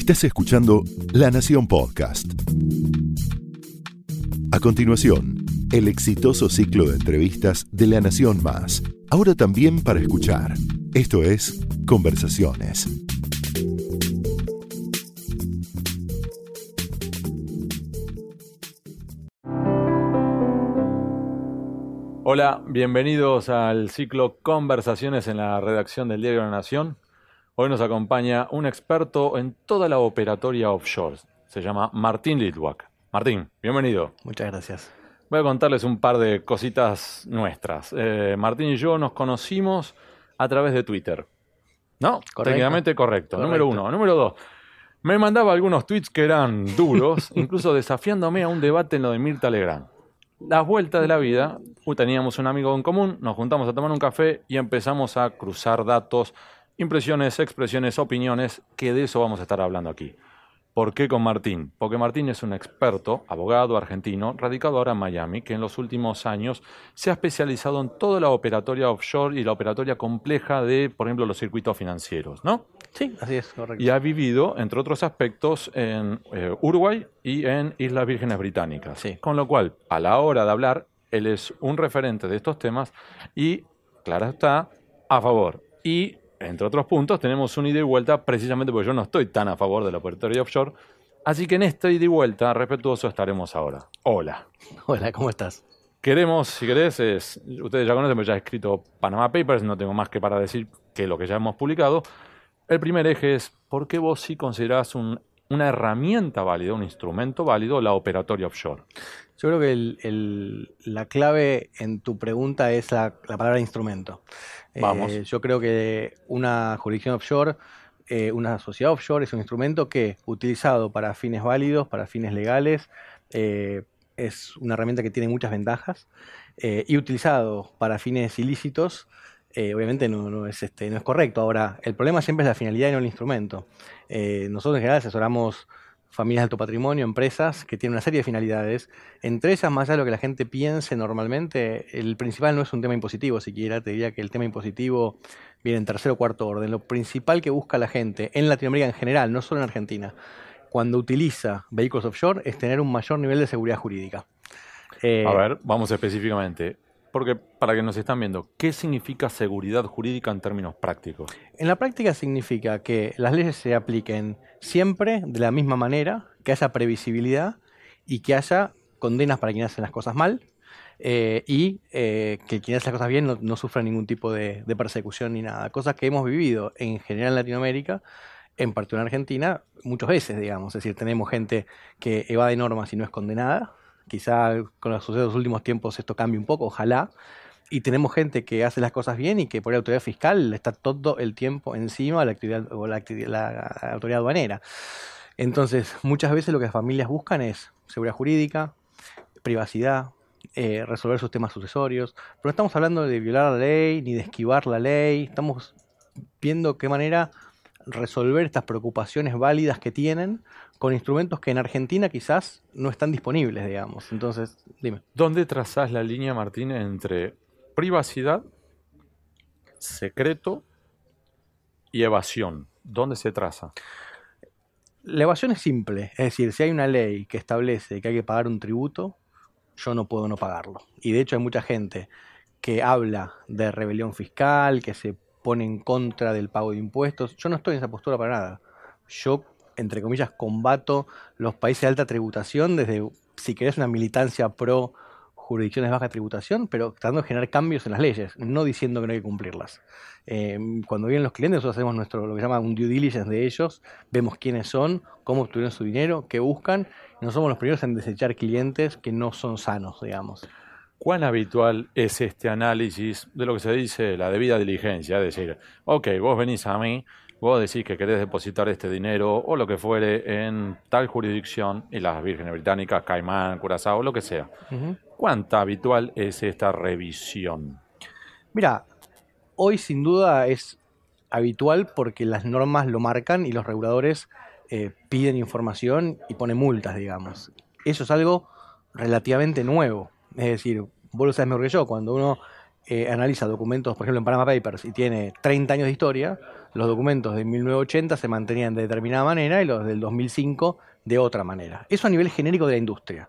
Estás escuchando La Nación Podcast. A continuación, el exitoso ciclo de entrevistas de La Nación Más. Ahora también para escuchar. Esto es Conversaciones. Hola, bienvenidos al ciclo Conversaciones en la redacción del Diario La Nación. Hoy nos acompaña un experto en toda la operatoria offshore. Se llama Martín Litwak. Martín, bienvenido. Muchas gracias. Voy a contarles un par de cositas nuestras. Eh, Martín y yo nos conocimos a través de Twitter. ¿No? Correcto. Técnicamente correcto. Correcto. Número uno. Número dos. Me mandaba algunos tweets que eran duros, incluso desafiándome a un debate en lo de Mirta Legrand. Las vueltas de la vida, teníamos un amigo en común, nos juntamos a tomar un café y empezamos a cruzar datos, impresiones, expresiones, opiniones, que de eso vamos a estar hablando aquí. ¿Por qué con Martín? Porque Martín es un experto, abogado argentino, radicado ahora en Miami, que en los últimos años se ha especializado en toda la operatoria offshore y la operatoria compleja de, por ejemplo, los circuitos financieros, ¿no? Sí, así es, correcto. Y ha vivido, entre otros aspectos, en eh, Uruguay y en Islas Vírgenes Británicas. Sí. Con lo cual, a la hora de hablar, él es un referente de estos temas y, claro está, a favor. Y, entre otros puntos, tenemos un ida y vuelta precisamente porque yo no estoy tan a favor de la operatoria offshore. Así que en esta ida y vuelta, respetuoso, estaremos ahora. Hola. Hola, ¿cómo estás? Queremos, si querés, es, ustedes ya conocen, porque ya he escrito Panama Papers, no tengo más que para decir que lo que ya hemos publicado. El primer eje es, ¿por qué vos sí considerás un- una herramienta válida, un instrumento válido, la operatoria offshore? Yo creo que el- el- la clave en tu pregunta es la, la palabra instrumento. Eh, Vamos. yo creo que una jurisdicción offshore, eh, una sociedad offshore es un instrumento que, utilizado para fines válidos, para fines legales, eh, es una herramienta que tiene muchas ventajas. eh, y utilizado para fines ilícitos, eh, obviamente no, no es, este, no es correcto. Ahora, el problema siempre es la finalidad y no el instrumento. Eh, nosotros en general asesoramos familias de alto patrimonio, empresas que tienen una serie de finalidades. Entre ellas, más allá de lo que la gente piense normalmente, el principal no es un tema impositivo, siquiera te diría que el tema impositivo viene en tercer o cuarto orden. Lo principal que busca la gente en Latinoamérica en general, no solo en Argentina, cuando utiliza vehículos offshore es tener un mayor nivel de seguridad jurídica. Eh, A ver, vamos específicamente. Porque para que nos están viendo, ¿qué significa seguridad jurídica en términos prácticos? En la práctica significa que las leyes se apliquen siempre de la misma manera, que haya previsibilidad y que haya condenas para quien hace las cosas mal eh, y eh, que quien hace las cosas bien no, no sufra ningún tipo de, de persecución ni nada. Cosas que hemos vivido en general en Latinoamérica, en particular en Argentina, muchas veces, digamos. Es decir, tenemos gente que evade normas y no es condenada. Quizá con los sucesos de los últimos tiempos esto cambie un poco, ojalá. Y tenemos gente que hace las cosas bien y que por la autoridad fiscal está todo el tiempo encima de la actividad o la, la autoridad aduanera. Entonces, muchas veces lo que las familias buscan es seguridad jurídica, privacidad, eh, resolver sus temas sucesorios. Pero no estamos hablando de violar la ley ni de esquivar la ley. Estamos viendo qué manera resolver estas preocupaciones válidas que tienen con instrumentos que en Argentina quizás no están disponibles, digamos. Entonces, dime. ¿Dónde trazás la línea, Martín, entre privacidad, secreto y evasión? ¿Dónde se traza? La evasión es simple, es decir, si hay una ley que establece que hay que pagar un tributo, yo no puedo no pagarlo. Y de hecho hay mucha gente que habla de rebelión fiscal, que se pone en contra del pago de impuestos. Yo no estoy en esa postura para nada. Yo, entre comillas, combato los países de alta tributación desde, si querés, una militancia pro jurisdicciones de baja tributación, pero tratando de generar cambios en las leyes, no diciendo que no hay que cumplirlas. Eh, cuando vienen los clientes, nosotros hacemos nuestro, lo que se llama un due diligence de ellos, vemos quiénes son, cómo obtuvieron su dinero, qué buscan, no somos los primeros en desechar clientes que no son sanos, digamos. ¿Cuán habitual es este análisis de lo que se dice la debida diligencia? Es decir, ok, vos venís a mí, vos decís que querés depositar este dinero o lo que fuere en tal jurisdicción, y las vírgenes británicas, Caimán, Curazao, lo que sea. ¿Cuánta habitual es esta revisión? Mira, hoy sin duda es habitual porque las normas lo marcan y los reguladores eh, piden información y ponen multas, digamos. Eso es algo relativamente nuevo. Es decir, vos lo sabes mejor que yo, cuando uno eh, analiza documentos, por ejemplo en Panama Papers, y tiene 30 años de historia, los documentos de 1980 se mantenían de determinada manera y los del 2005 de otra manera. Eso a nivel genérico de la industria.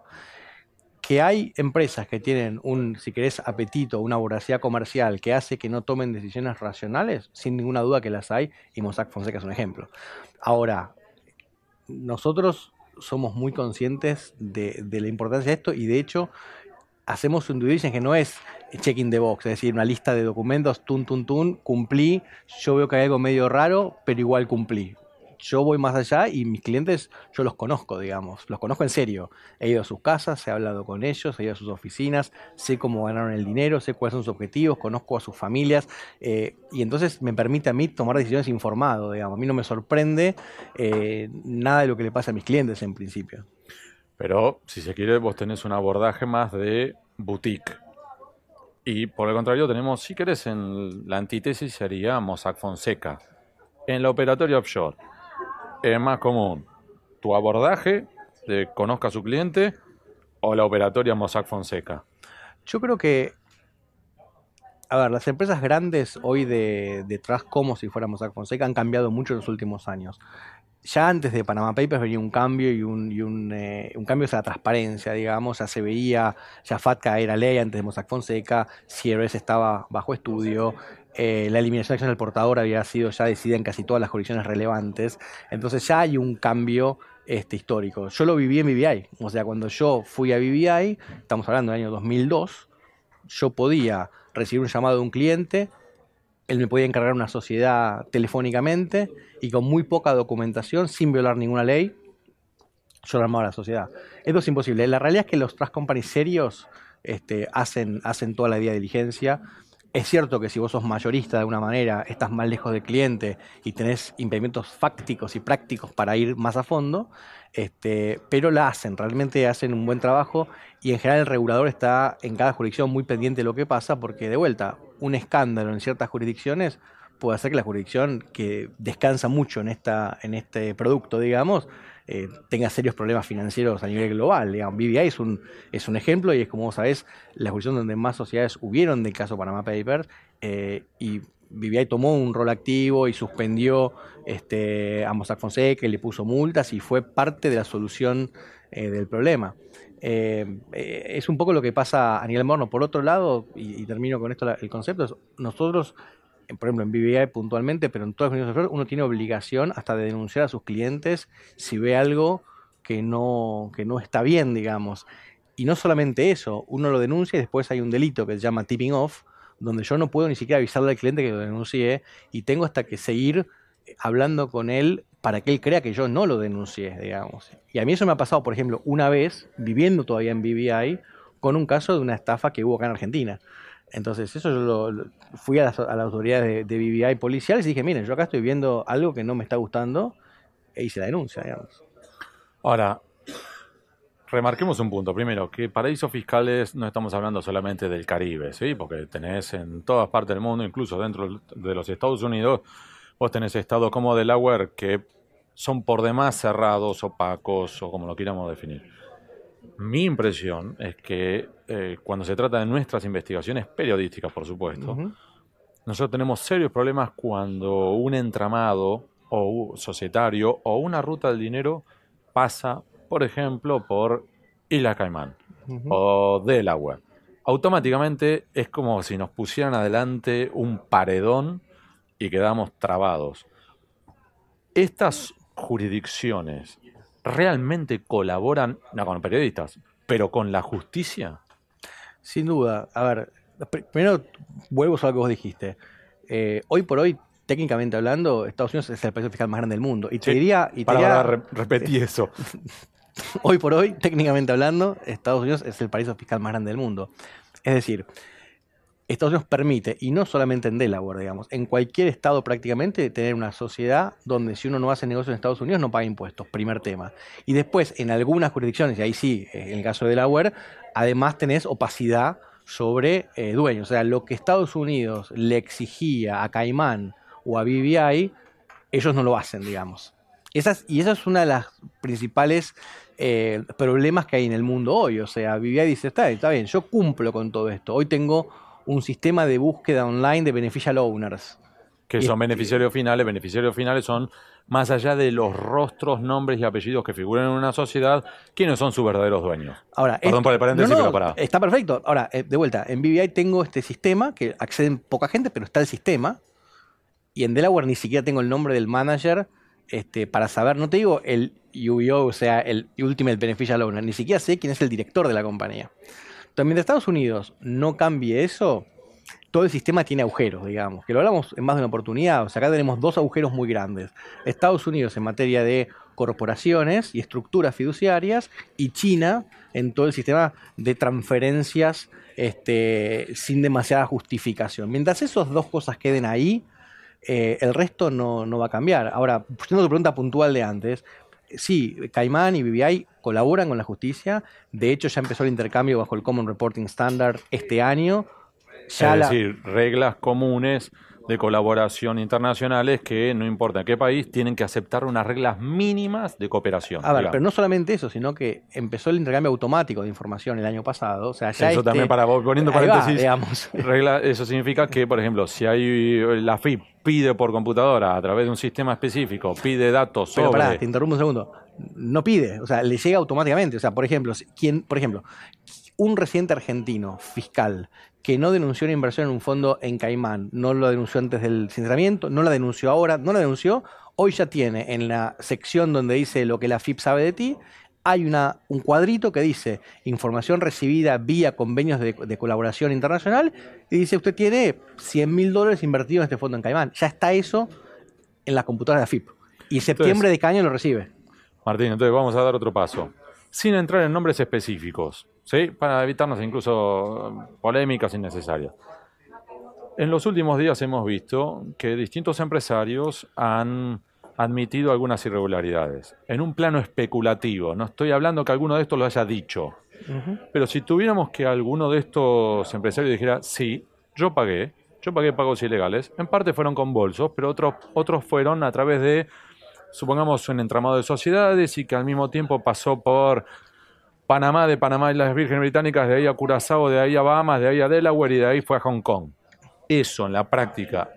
Que hay empresas que tienen un, si querés, apetito, una voracidad comercial que hace que no tomen decisiones racionales, sin ninguna duda que las hay, y Mossack Fonseca es un ejemplo. Ahora, nosotros somos muy conscientes de, de la importancia de esto y de hecho hacemos un due diligence que no es checking the box, es decir, una lista de documentos, tun, tun, tun, cumplí, yo veo que hay algo medio raro, pero igual cumplí. Yo voy más allá y mis clientes yo los conozco, digamos, los conozco en serio. He ido a sus casas, he hablado con ellos, he ido a sus oficinas, sé cómo ganaron el dinero, sé cuáles son sus objetivos, conozco a sus familias eh, y entonces me permite a mí tomar decisiones informado, digamos. A mí no me sorprende eh, nada de lo que le pasa a mis clientes en principio. Pero si se quiere, vos tenés un abordaje más de boutique. Y por el contrario, tenemos, si querés, en la antítesis sería Mossack Fonseca. En la operatoria offshore es más común tu abordaje de conozca a su cliente o la operatoria Mossack Fonseca. Yo creo que, a ver, las empresas grandes hoy de, detrás como si fuera Mossack Fonseca han cambiado mucho en los últimos años ya antes de Panama Papers venía un cambio y un, y un, eh, cambio es la transparencia, digamos, ya se veía, ya FATCA era ley antes de Mossack Fonseca, CRS estaba bajo estudio, eh, la eliminación de acción del portador había sido ya decidida en casi todas las jurisdicciones relevantes, entonces ya hay un cambio este, histórico. Yo lo viví en BBI, o sea, cuando yo fui a BBI, estamos hablando del año 2002, yo podía recibir un llamado de un cliente, él me podía encargar una sociedad telefónicamente y con muy poca documentación, sin violar ninguna ley, yo lo armaba la sociedad. Esto es imposible. La realidad es que los trust companies serios este, hacen, hacen toda la día diligencia. Es cierto que si vos sos mayorista de alguna manera, estás más lejos del cliente y tenés impedimentos fácticos y prácticos para ir más a fondo, este, pero la hacen, realmente hacen un buen trabajo y en general el regulador está en cada jurisdicción muy pendiente de lo que pasa porque de vuelta, un escándalo en ciertas jurisdicciones puede hacer que la jurisdicción que descansa mucho en, esta, en este producto, digamos, eh, tenga serios problemas financieros a nivel global. Digamos, es un, es un ejemplo y es como vos sabés, la jurisdicción donde más sociedades hubieron del caso Panama Papers eh, y BBI tomó un rol activo y suspendió este, a Mossack Fonseca le puso multas y fue parte de la solución eh, del problema. es un poco lo que pasa a nivel morno. Por otro lado, y, termino con esto el concepto, nosotros por ejemplo, en BBI puntualmente, pero en todas las uniones uno tiene obligación hasta de denunciar a sus clientes si ve algo que no, que no está bien, digamos. Y no solamente eso, uno lo denuncia y después hay un delito que se llama tipping off, donde yo no puedo ni siquiera avisarle al cliente que lo denuncie y tengo hasta que seguir hablando con él para que él crea que yo no lo denuncié, digamos. Y a mí eso me ha pasado, por ejemplo, una vez, viviendo todavía en BBI, con un caso de una estafa que hubo acá en Argentina. Entonces, eso yo lo, fui a las, autoridades de, BBI policiales y dije, miren, yo acá estoy viendo algo que no me está gustando e hice la denuncia, digamos. Ahora, remarquemos un punto. Primero, que paraísos fiscales no estamos hablando solamente del Caribe, ¿sí? Porque tenés en todas partes del mundo, incluso dentro de los Estados Unidos, vos tenés estados como Delaware que son por demás cerrados, opacos o como lo quieramos definir. Mi impresión es que eh, cuando se trata de nuestras investigaciones periodísticas, por supuesto, nosotros tenemos serios problemas cuando un entramado o societario o una ruta del dinero pasa, por ejemplo, por Isla Caimán o Delaware. Automáticamente es como si nos pusieran adelante un paredón y quedamos trabados. Estas jurisdicciones realmente colaboran, no con periodistas, pero con la justicia? Sin duda. A ver, primero vuelvo a lo que vos dijiste. Eh, hoy por hoy, técnicamente hablando, Estados Unidos es el país fiscal más grande del mundo. Y te diría. Y para, repetir eso. hoy por hoy, técnicamente hablando, Estados Unidos es el paraíso fiscal más grande del mundo. Es decir, Estados Unidos permite, y no solamente en Delaware, digamos, en cualquier estado prácticamente, tener una sociedad donde si uno no hace negocio en Estados Unidos no paga impuestos, primer tema. Y después, en algunas jurisdicciones, y ahí sí, en el caso de Delaware, además tenés opacidad sobre eh, dueños. O sea, lo que Estados Unidos le exigía a Caimán o a BBI, ellos no lo hacen, digamos. Y esa es una de las principales eh, problemas que hay en el mundo hoy. O sea, BBI dice, está bien, yo cumplo con todo esto. Hoy tengo un sistema de búsqueda online de beneficial owners. Que son beneficiarios finales. Beneficiarios finales son, más allá de los rostros, nombres y apellidos que figuran en una sociedad, quiénes son sus verdaderos dueños. Ahora, Perdón esto- por el paréntesis, no, no, pero pará. Está perfecto. Ahora, eh, de vuelta, en BBI tengo este sistema que acceden poca gente, pero está el sistema. Y en Delaware ni siquiera tengo el nombre del manager este, para saber, no te digo el UBO, o sea, el Ultimate Beneficial Owner, ni siquiera sé quién es el director de la compañía. Entonces, mientras Estados Unidos no cambie eso, todo el sistema tiene agujeros, digamos. Que lo hablamos en más de una oportunidad. O sea, acá tenemos dos agujeros muy grandes. Estados Unidos en materia de corporaciones y estructuras fiduciarias y China en todo el sistema de transferencias este, sin demasiada justificación. Mientras esas dos cosas queden ahí, eh, el resto no, no va a cambiar. Ahora, yendo a tu pregunta puntual de antes, sí, Caimán y BBI colaboran con la justicia. De hecho, ya empezó el intercambio bajo el Common Reporting Standard este año. Ya es la- decir, reglas comunes de colaboración internacionales que no importa en qué país tienen que aceptar unas reglas mínimas de cooperación. A ver, digamos. pero no solamente eso, sino que empezó el intercambio automático de información el año pasado. O sea, ya Eso este- también para vos, poniendo va, paréntesis, digamos. regla, eso significa que, por ejemplo, si hay la FIP pide por computadora a través de un sistema específico, pide datos Pero sobre pará, te interrumpo un segundo. No pide, o sea, le llega automáticamente. O sea, por ejemplo, quien, por ejemplo, un residente argentino fiscal que no denunció una inversión en un fondo en Caimán, no lo denunció antes del sinceramiento, no la denunció ahora, no la denunció, hoy ya tiene en la sección donde dice lo que la FIP sabe de ti, hay una, un cuadrito que dice información recibida vía convenios de, de colaboración internacional y dice usted tiene 100 mil dólares invertidos en este fondo en Caimán. Ya está eso en la computadora de la FIP. Y septiembre de cada año lo recibe. Martín, entonces vamos a dar otro paso. Sin entrar en nombres específicos, ¿sí? Para evitarnos incluso eh, polémicas innecesarias. En los últimos días hemos visto que distintos empresarios han admitido algunas irregularidades. En un plano especulativo, no estoy hablando que alguno de estos lo haya dicho, pero si tuviéramos que alguno de estos empresarios dijera, sí, yo pagué, yo pagué pagos ilegales, en parte fueron con bolsos, pero otros, otros fueron a través de, supongamos, un entramado de sociedades y que al mismo tiempo pasó por Panamá, de Panamá y las Vírgenes Británicas, de ahí a Curazao, de ahí a Bahamas, de ahí a Delaware y de ahí fue a Hong Kong. Eso en la práctica,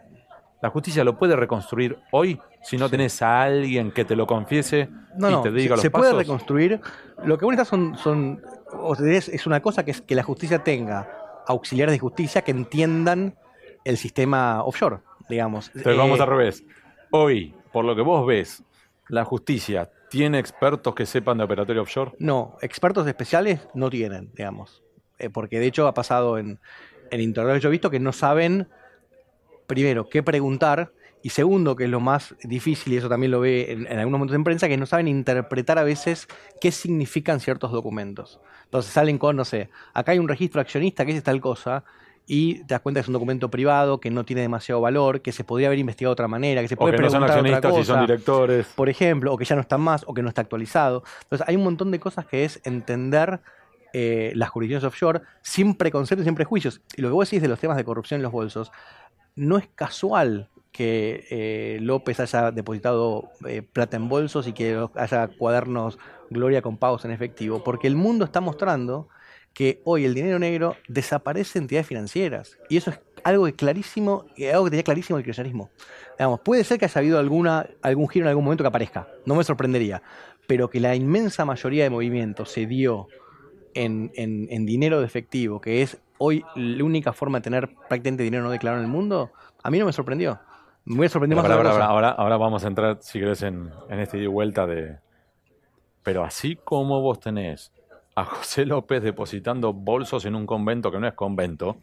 ¿la justicia lo puede reconstruir hoy si no tenés a alguien que te lo confiese No, y no, te diga se, los se pasos? puede reconstruir. Lo que necesitas son, son o sea, es, una cosa que es que la justicia tenga auxiliares de justicia que entiendan el sistema offshore, digamos. Eh, vamos al revés. Hoy, por lo que vos ves, la justicia tiene expertos que sepan de operatorio offshore. No, expertos especiales no tienen, digamos. Eh, porque de hecho ha pasado en, en que yo he visto que no saben, primero, qué preguntar. Y segundo, que es lo más difícil, y eso también lo ve en, en algunos momentos en prensa, que no saben interpretar a veces qué significan ciertos documentos. Entonces salen con, no sé, acá hay un registro accionista que es tal cosa, y te das cuenta que es un documento privado, que no tiene demasiado valor, que se podría haber investigado de otra manera, que se O puede que no son preguntar otra accionistas y son cosa directores. por ejemplo, o que ya no están más, o que no está actualizado. Entonces, hay un montón de cosas que es entender eh, las jurisdicciones offshore sin preconceptos, sin prejuicios. Y lo que vos decís de los temas de corrupción en los bolsos, no es casual que eh, López haya depositado eh, plata en bolsos y que haya cuadernos Gloria con pagos en efectivo, porque el mundo está mostrando que hoy el dinero negro desaparece en entidades financieras. Y eso es algo que clarísimo, eh, algo que tenía clarísimo el kirchnerismo. Digamos, puede ser que haya habido alguna, algún giro en algún momento que aparezca, no me sorprendería, pero que la inmensa mayoría de movimientos se dio en, en- en dinero de efectivo, que es hoy la única forma de tener prácticamente dinero no declarado en el mundo, a mí no me sorprendió. Me hubiera sorprendido más cosa. ahora, ahora vamos a entrar, si querés, en, en este ida y vuelta de... Pero así como vos tenés a José López depositando bolsos en un convento que no es convento,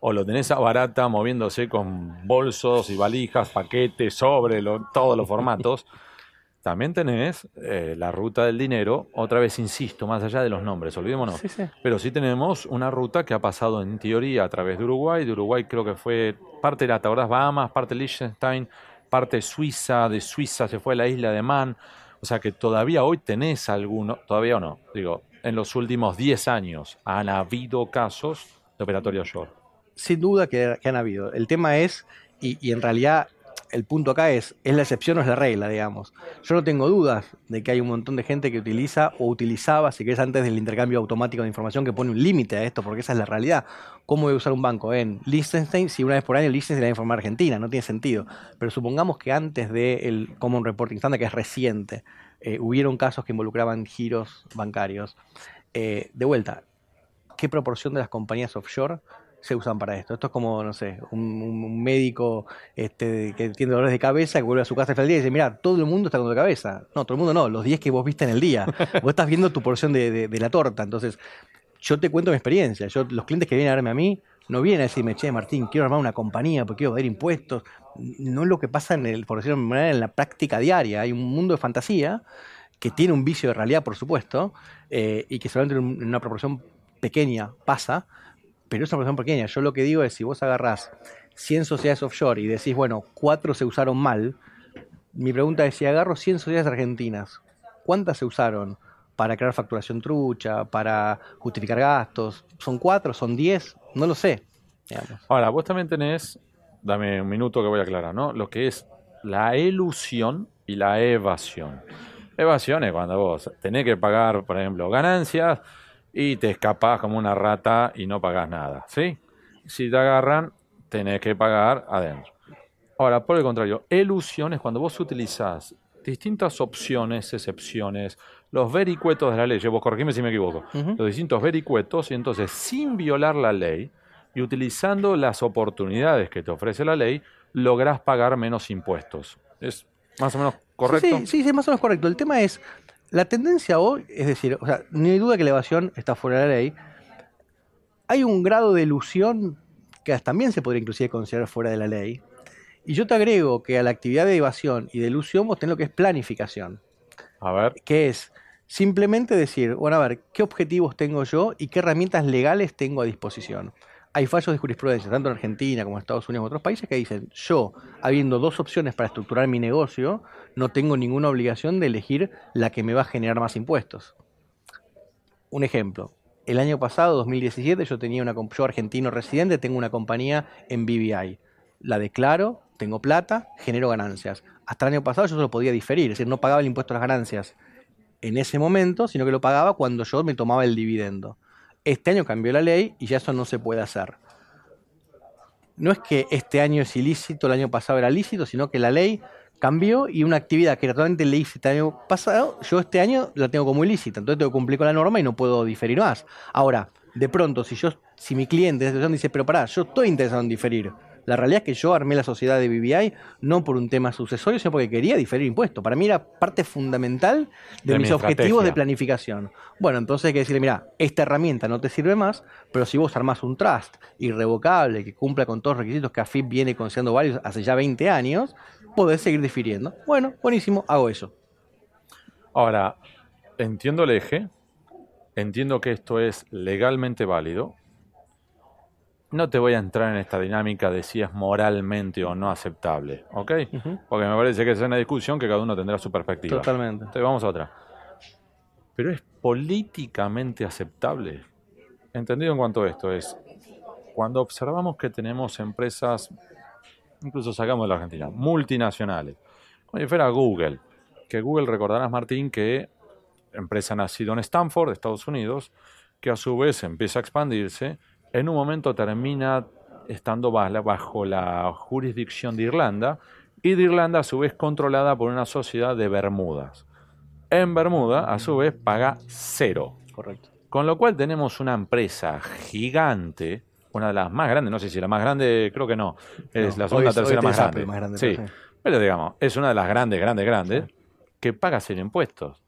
o lo tenés a Barata moviéndose con bolsos y valijas, paquetes, sobre lo- todos los formatos, también tenés eh, la ruta del dinero, otra vez insisto, más allá de los nombres, olvidémonos. Sí, sí. Pero sí tenemos una ruta que ha pasado en teoría a través de Uruguay. De Uruguay creo que fue parte de la ¿te acordás? Bahamas, parte de Liechtenstein, parte Suiza. De Suiza se fue a la isla de Man. O sea que todavía hoy tenés alguno, todavía o no, digo, en los últimos 10 años han habido casos de operatorio offshore. Sin duda que, han habido. El tema es, y, en realidad el punto acá es, es la excepción o es la regla, digamos. Yo no tengo dudas de que hay un montón de gente que utiliza o utilizaba, si querés, antes del intercambio automático de información, que pone un límite a esto, porque esa es la realidad. ¿Cómo voy a usar un banco en Liechtenstein si una vez por año Liechtenstein le va a Argentina? No tiene sentido. Pero supongamos que antes del Common Reporting Standard, que es reciente, eh, hubieron casos que involucraban giros bancarios. Eh, de vuelta, ¿qué proporción de las compañías offshore se usan para esto. Esto es como, no sé, un, un médico este, que tiene dolores de cabeza, que vuelve a su casa el día y dice, mira, todo el mundo está con dolor de cabeza. No, todo el mundo no, los 10 que vos viste en el día. vos estás viendo tu porción de, de, de, la torta. Entonces, yo te cuento mi experiencia. Yo, los clientes que vienen a verme a mí no vienen a decirme, che, Martín, quiero armar una compañía porque quiero ver impuestos. No es lo que pasa en el, por decirlo de manera, en la práctica diaria. Hay un mundo de fantasía que tiene un vicio de realidad, por supuesto, eh, y que solamente en una proporción pequeña pasa, pero es una proporción pequeña. Yo lo que digo es, si vos agarrás 100 sociedades offshore y decís, bueno, cuatro se usaron mal, mi pregunta es, si agarro 100 sociedades argentinas, ¿cuántas se usaron para crear facturación trucha, para justificar gastos? ¿Son cuatro? ¿Son diez? No lo sé. Ahora, vos también tenés, dame un minuto que voy a aclarar, ¿no? Lo que es la ilusión y la evasión. Evasión es cuando vos tenés que pagar, por ejemplo, ganancias y te escapás como una rata y no pagás nada, ¿sí? Si te agarran, tenés que pagar adentro. Ahora, por el contrario, elusión es cuando vos utilizás distintas opciones, excepciones, los vericuetos de la ley, vos corregime si me equivoco, uh -huh. los distintos vericuetos, y entonces sin violar la ley y utilizando las oportunidades que te ofrece la ley, lográs pagar menos impuestos. ¿Es más o menos correcto? Sí, sí, sí, más o menos correcto. El tema es, la tendencia hoy, es decir, o sea, ni hay duda que la evasión está fuera de la ley. Hay un grado de ilusión que también se podría inclusive considerar fuera de la ley. Y yo te agrego que a la actividad de evasión y de ilusión vos tenés lo que es planificación. A ver. Que es simplemente decir, bueno, a ver, ¿qué objetivos tengo yo y qué herramientas legales tengo a disposición? Hay fallos de jurisprudencia, tanto en Argentina como en Estados Unidos y otros países, que dicen, yo, habiendo dos opciones para estructurar mi negocio, no tengo ninguna obligación de elegir la que me va a generar más impuestos. Un ejemplo, el año pasado, 2017, yo tenía una, yo argentino residente, tengo una compañía en BBI. La declaro, tengo plata, genero ganancias. Hasta el año pasado yo solo podía diferir, es decir, no pagaba el impuesto a las ganancias en ese momento, sino que lo pagaba cuando yo me tomaba el dividendo. Este año cambió la ley y ya eso no se puede hacer. No es que este año es ilícito, el año pasado era lícito, sino que la ley cambió y una actividad que era totalmente lícita el año pasado, yo este año la tengo como ilícita. Entonces tengo que cumplir con la norma y no puedo diferir más. Ahora, de pronto, si yo, si mi cliente dice, pero pará, yo estoy interesado en diferir. La realidad es que yo armé la sociedad de BBI no por un tema sucesorio, sino porque quería diferir impuestos. Para mí era parte fundamental de, de mis objetivos de planificación. Bueno, entonces hay que decirle, mira, esta herramienta no te sirve más, pero si vos armás un trust irrevocable que cumpla con todos los requisitos que AFIP viene considerando varios hace ya 20 años, podés seguir difiriendo. Bueno, buenísimo, hago eso. Ahora, entiendo el eje, entiendo que esto es legalmente válido, no te voy a entrar en esta dinámica de si es moralmente o no aceptable, ¿ok? Uh -huh. Porque me parece que es una discusión que cada uno tendrá su perspectiva. Totalmente. Entonces vamos a otra. Pero es políticamente aceptable. Entendido en cuanto a esto es, cuando observamos que tenemos empresas, incluso sacamos de la Argentina, multinacionales, como si fuera Google, que Google recordarás, Martín, que empresa nacida en Stanford, Estados Unidos, que a su vez empieza a expandirse en un momento termina estando bajo la jurisdicción de Irlanda y de Irlanda a su vez controlada por una sociedad de Bermudas. En Bermuda a su vez paga cero. Correcto. Con lo cual tenemos una empresa gigante, una de las más grandes, no sé si la más grande, creo que no, es no, la segunda tercera más grande. más grande. Sí. Pero, pero digamos, es una de las grandes, grandes, grandes, sí. que paga cero impuestos.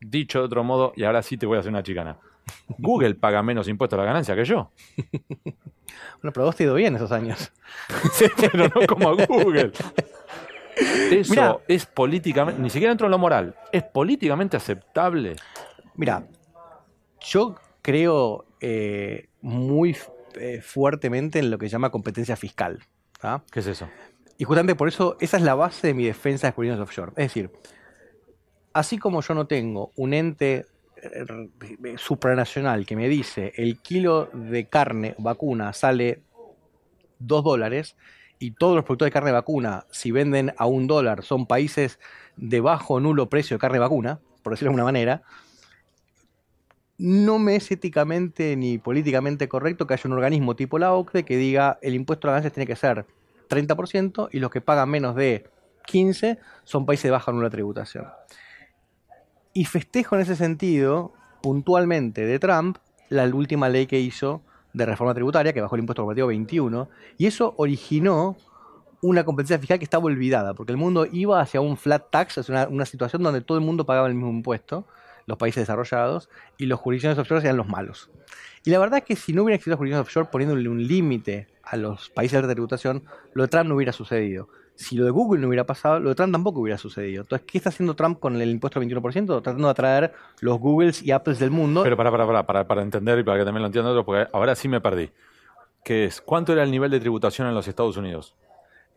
Dicho de otro modo, y ahora sí te voy a hacer una chicana. Google paga menos impuestos a la ganancia que yo. Bueno, pero vos te ha ido bien esos años. sí, pero no como a Google. Eso Mirá, es políticamente, ni siquiera dentro de lo moral, es políticamente aceptable. Mira, yo creo eh, muy eh, fuertemente en lo que se llama competencia fiscal. ¿ah? ¿Qué es eso? Y justamente por eso, esa es la base de mi defensa de experiencias offshore. Es decir, así como yo no tengo un ente supranacional que me dice el kilo de carne vacuna sale 2 dólares y todos los productores de carne vacuna, si venden a un dólar, son países de bajo o nulo precio de carne vacuna, por decirlo de alguna manera, no me es éticamente ni políticamente correcto que haya un organismo tipo la OCDE que diga el impuesto a las ganancias tiene que ser 30% y los que pagan menos de 15 son países de baja o nula tributación. Y festejo en ese sentido, puntualmente, de Trump, la última ley que hizo de reforma tributaria, que bajó el impuesto corporativo 21, y eso originó una competencia fiscal que estaba olvidada, porque el mundo iba hacia un flat tax, hacia una, situación donde todo el mundo pagaba el mismo impuesto, los países desarrollados, y los jurisdicciones offshore eran los malos. Y la verdad es que si no hubiera existido jurisdicciones offshore poniéndole un límite a los países de tributación, lo de Trump no hubiera sucedido. Si lo de Google no hubiera pasado, lo de Trump tampoco hubiera sucedido. Entonces, ¿qué está haciendo Trump con el impuesto del 21%? Tratando de atraer los Googles y Apples del mundo. Pero para, para, para, para, para entender y para que también lo entiendan otros, porque ahora sí me perdí. ¿Qué es? ¿Cuánto era el nivel de tributación en los Estados Unidos?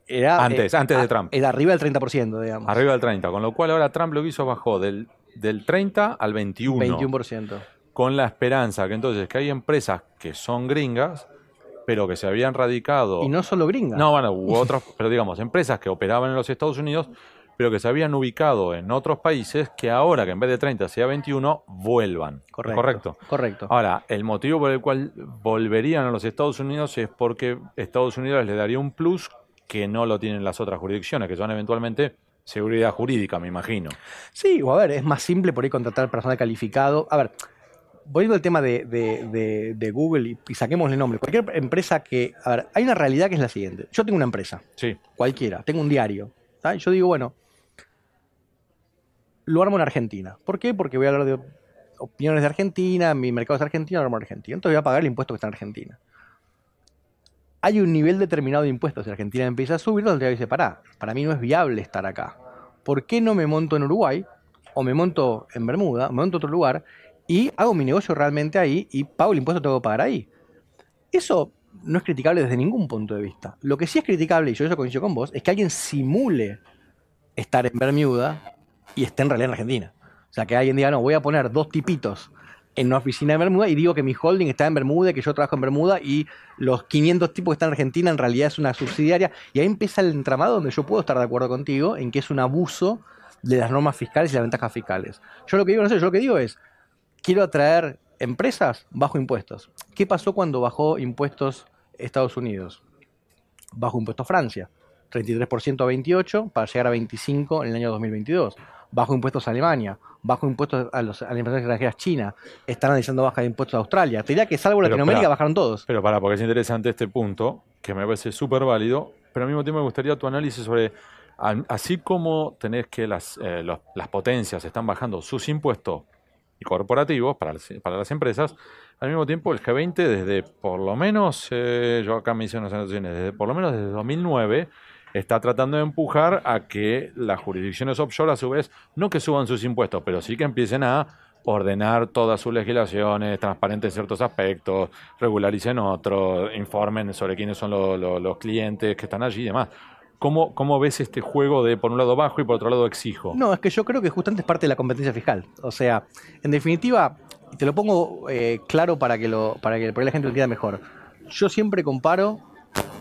Era, Antes, antes de Trump. Era arriba del 30%, digamos. Arriba del 30, con lo cual ahora Trump lo que hizo bajó del, del 30 al 21. 21%. Con la esperanza que entonces que hay empresas que son gringas, pero que se habían radicado. Y no solo gringas. No, bueno, hubo otros, pero digamos, empresas que operaban en los Estados Unidos, pero que se habían ubicado en otros países, que ahora que en vez de 30 sea 21, vuelvan. Correcto. Correcto. Correcto. Ahora, el motivo por el cual volverían a los Estados Unidos es porque Estados Unidos les daría un plus que no lo tienen las otras jurisdicciones, que son eventualmente seguridad jurídica, me imagino. Sí, o a ver, es más simple por ahí contratar personal calificado. A ver, volviendo al tema de, de- de- de Google y, y saquemos el nombre. Cualquier empresa que. A ver, hay una realidad que es la siguiente. Yo tengo una empresa, Sí, cualquiera, tengo un diario. yo digo, bueno, lo armo en Argentina. ¿Por qué? Porque voy a hablar de opiniones de Argentina, mi mercado es argentino, lo armo en Argentina. Entonces voy a pagar el impuesto que está en Argentina. Hay un nivel determinado de impuestos. Si Argentina empieza a subir, donde dice, pará, para mí no es viable estar acá. ¿Por qué no me monto en Uruguay? O me monto en Bermuda, me monto en otro lugar y hago mi negocio realmente ahí y pago el impuesto que tengo que pagar ahí. Eso no es criticable desde ningún punto de vista. Lo que sí es criticable, y yo eso coincido con vos, es que alguien simule estar en Bermuda y esté en realidad en Argentina. O sea, que alguien diga, no, voy a poner dos tipitos en una oficina de Bermuda y digo que mi holding está en Bermuda, que yo trabajo en Bermuda y los 500 tipos que están en Argentina en realidad es una subsidiaria. Y ahí empieza el entramado donde yo puedo estar de acuerdo contigo en que es un abuso de las normas fiscales y las ventajas fiscales. Yo lo que digo, no sé, yo lo que digo es, quiero atraer empresas bajo impuestos. ¿Qué pasó cuando bajó impuestos Estados Unidos? Bajo impuestos Francia, 33% a 28 para llegar a 25 en el año 2022. Bajo impuestos a Alemania, bajo impuestos a, los, a las empresas extranjeras China, están analizando baja de impuestos a Australia. Te diría que salvo Pero, Latinoamérica espera. bajaron todos. pero para, porque es interesante este punto, que me parece súper válido, pero al mismo tiempo me gustaría tu análisis sobre, así como tenés que las, eh, los- las potencias están bajando sus impuestos corporativos para las, para las empresas, al mismo tiempo el G20 desde por lo menos, eh, yo acá me hice unas anotaciones, desde por lo menos desde 2009 está tratando de empujar a que las jurisdicciones offshore a su vez no que suban sus impuestos, pero sí que empiecen a ordenar todas sus legislaciones, transparentes en ciertos aspectos, regularicen otros, informen sobre quiénes son lo- lo- los clientes que están allí y demás. ¿Cómo, ¿Cómo ves este juego de por un lado bajo y por otro lado exijo? No, es que yo creo que justamente es parte de la competencia fiscal. O sea, en definitiva, te lo pongo eh, claro para que, lo, para que la gente lo entienda mejor. Yo siempre comparo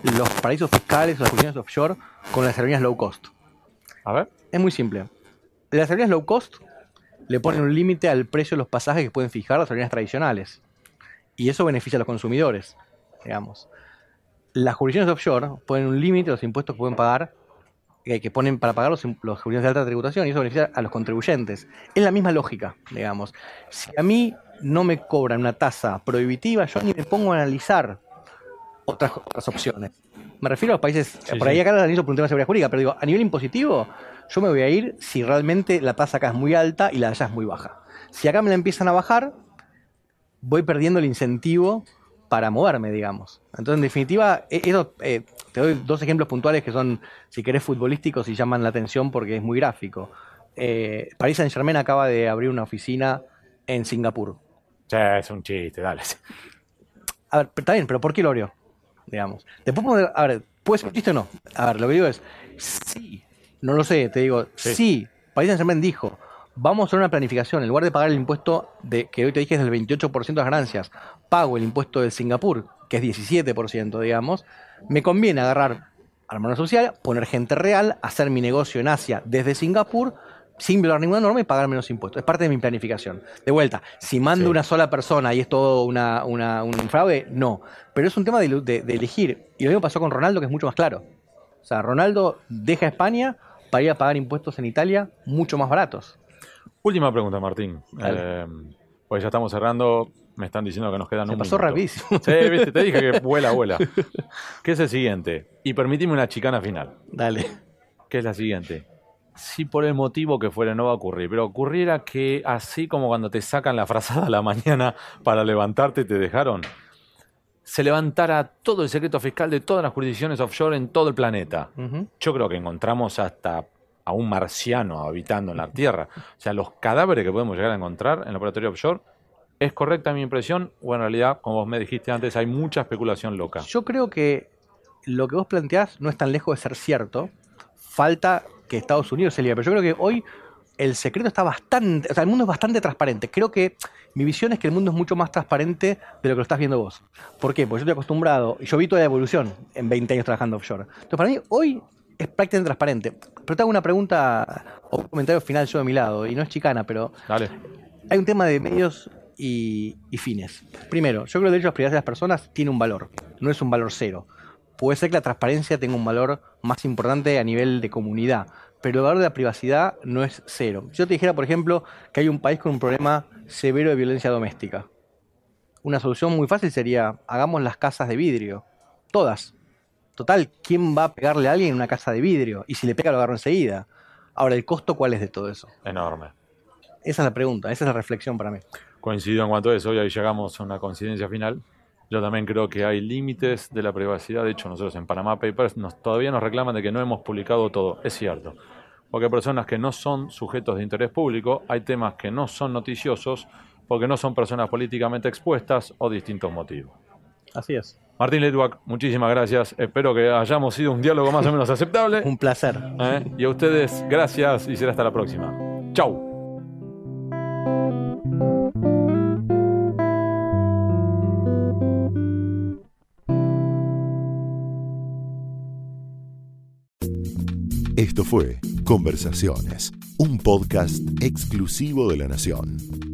los paraísos fiscales o las jurisdicciones offshore con las aerolíneas low cost. A ver. Es muy simple. Las aerolíneas low cost le ponen un límite al precio de los pasajes que pueden fijar las aerolíneas tradicionales. Y eso beneficia a los consumidores, digamos. Las jurisdicciones offshore ponen un límite a los impuestos que pueden pagar, eh, que ponen para pagar los, los jurisdicciones de alta tributación, y eso beneficia a los contribuyentes. Es la misma lógica, digamos. Si a mí no me cobran una tasa prohibitiva, yo ni me pongo a analizar otras, otras opciones. Me refiero a los países, Sí, por ahí sí. acá lo analizo por un tema de seguridad jurídica, pero digo, a nivel impositivo, yo me voy a ir si realmente la tasa acá es muy alta y la de allá es muy baja. Si acá me la empiezan a bajar, voy perdiendo el incentivo para moverme, digamos. Entonces, en definitiva, e- eso, eh, te doy dos ejemplos puntuales que son, si querés, futbolísticos y llaman la atención porque es muy gráfico. Eh, Paris Saint Germain acaba de abrir una oficina en Singapur. Sí, es un chiste, dale. A ver, está bien, pero ¿por qué lo abrió? Digamos. Después, a ver, ¿puede ser un chiste o no? A ver, lo que digo es, sí, no lo sé, te digo, Sí. sí, País Saint Germain dijo, vamos a hacer una planificación, en lugar de pagar el impuesto de, que hoy te dije es del 28% de las ganancias, pago el impuesto de Singapur, que es 17%, digamos, me conviene agarrar armar sociedad, poner gente real, hacer mi negocio en Asia desde Singapur, sin violar ninguna norma y pagar menos impuestos. Es parte de mi planificación. De vuelta, si mando Sí. una sola persona y es todo una, una- un fraude, no. Pero es un tema de, de- de elegir. Y lo mismo pasó con Ronaldo, que es mucho más claro. O sea, Ronaldo deja España para ir a pagar impuestos en Italia mucho más baratos. Última pregunta, Martín. Eh, pues ya estamos cerrando. Me están diciendo que nos quedan Se un pasó minuto. rapidísimo. Sí, viste, te dije que vuela, vuela. ¿Qué es el siguiente? Y permitime una chicana final. Dale. que es la siguiente. Si por el motivo que fuera no va a ocurrir, pero ocurriera que así como cuando te sacan la frazada a la mañana para levantarte y te dejaron, se levantara todo el secreto fiscal de todas las jurisdicciones offshore en todo el planeta. Yo creo que encontramos hasta a un marciano habitando en la Tierra. O sea, los cadáveres que podemos llegar a encontrar en el laboratorio offshore, ¿es correcta mi impresión? O en realidad, como vos me dijiste antes, hay mucha especulación loca. Yo creo que lo que vos planteás no es tan lejos de ser cierto. Falta que Estados Unidos se libre. Pero yo creo que hoy el secreto está bastante. O sea, el mundo es bastante transparente. Creo que mi visión es que el mundo es mucho más transparente de lo que lo estás viendo vos. ¿Por qué? Porque yo estoy acostumbrado. Y yo vi toda la evolución en 20 años trabajando offshore. Entonces, para mí, hoy es prácticamente transparente. Pero te hago una pregunta o un comentario final yo de mi lado. Y no es chicana, pero Dale. hay un tema de medios y, y fines. Primero, yo creo que el derecho a la privacidad de las personas tiene un valor, no es un valor cero. Puede ser que la transparencia tenga un valor más importante a nivel de comunidad, pero el valor de la privacidad no es cero. Si yo te dijera, por ejemplo, que hay un país con un problema severo de violencia doméstica. Una solución muy fácil sería, hagamos las casas de vidrio, todas. Total, ¿quién va a pegarle a alguien en una casa de vidrio? Y si le pega lo agarro enseguida. Ahora, ¿el costo cuál es de todo eso? Enorme. Esa es la pregunta, esa es la reflexión para mí. Coincido en cuanto a eso y ahí llegamos a una coincidencia final. Yo también creo que hay límites de la privacidad. De hecho, nosotros en Panama Papers nos, todavía nos reclaman de que no hemos publicado todo. Es cierto. Porque hay personas que no son sujetos de interés público, hay temas que no son noticiosos, porque no son personas políticamente expuestas o distintos motivos. Así es. Martín Letwak, muchísimas gracias. Espero que hayamos sido un diálogo más o menos aceptable. Un placer. ¿eh? Y a ustedes, gracias y será hasta la próxima. Chau. Esto fue Conversaciones, un podcast exclusivo de La Nación.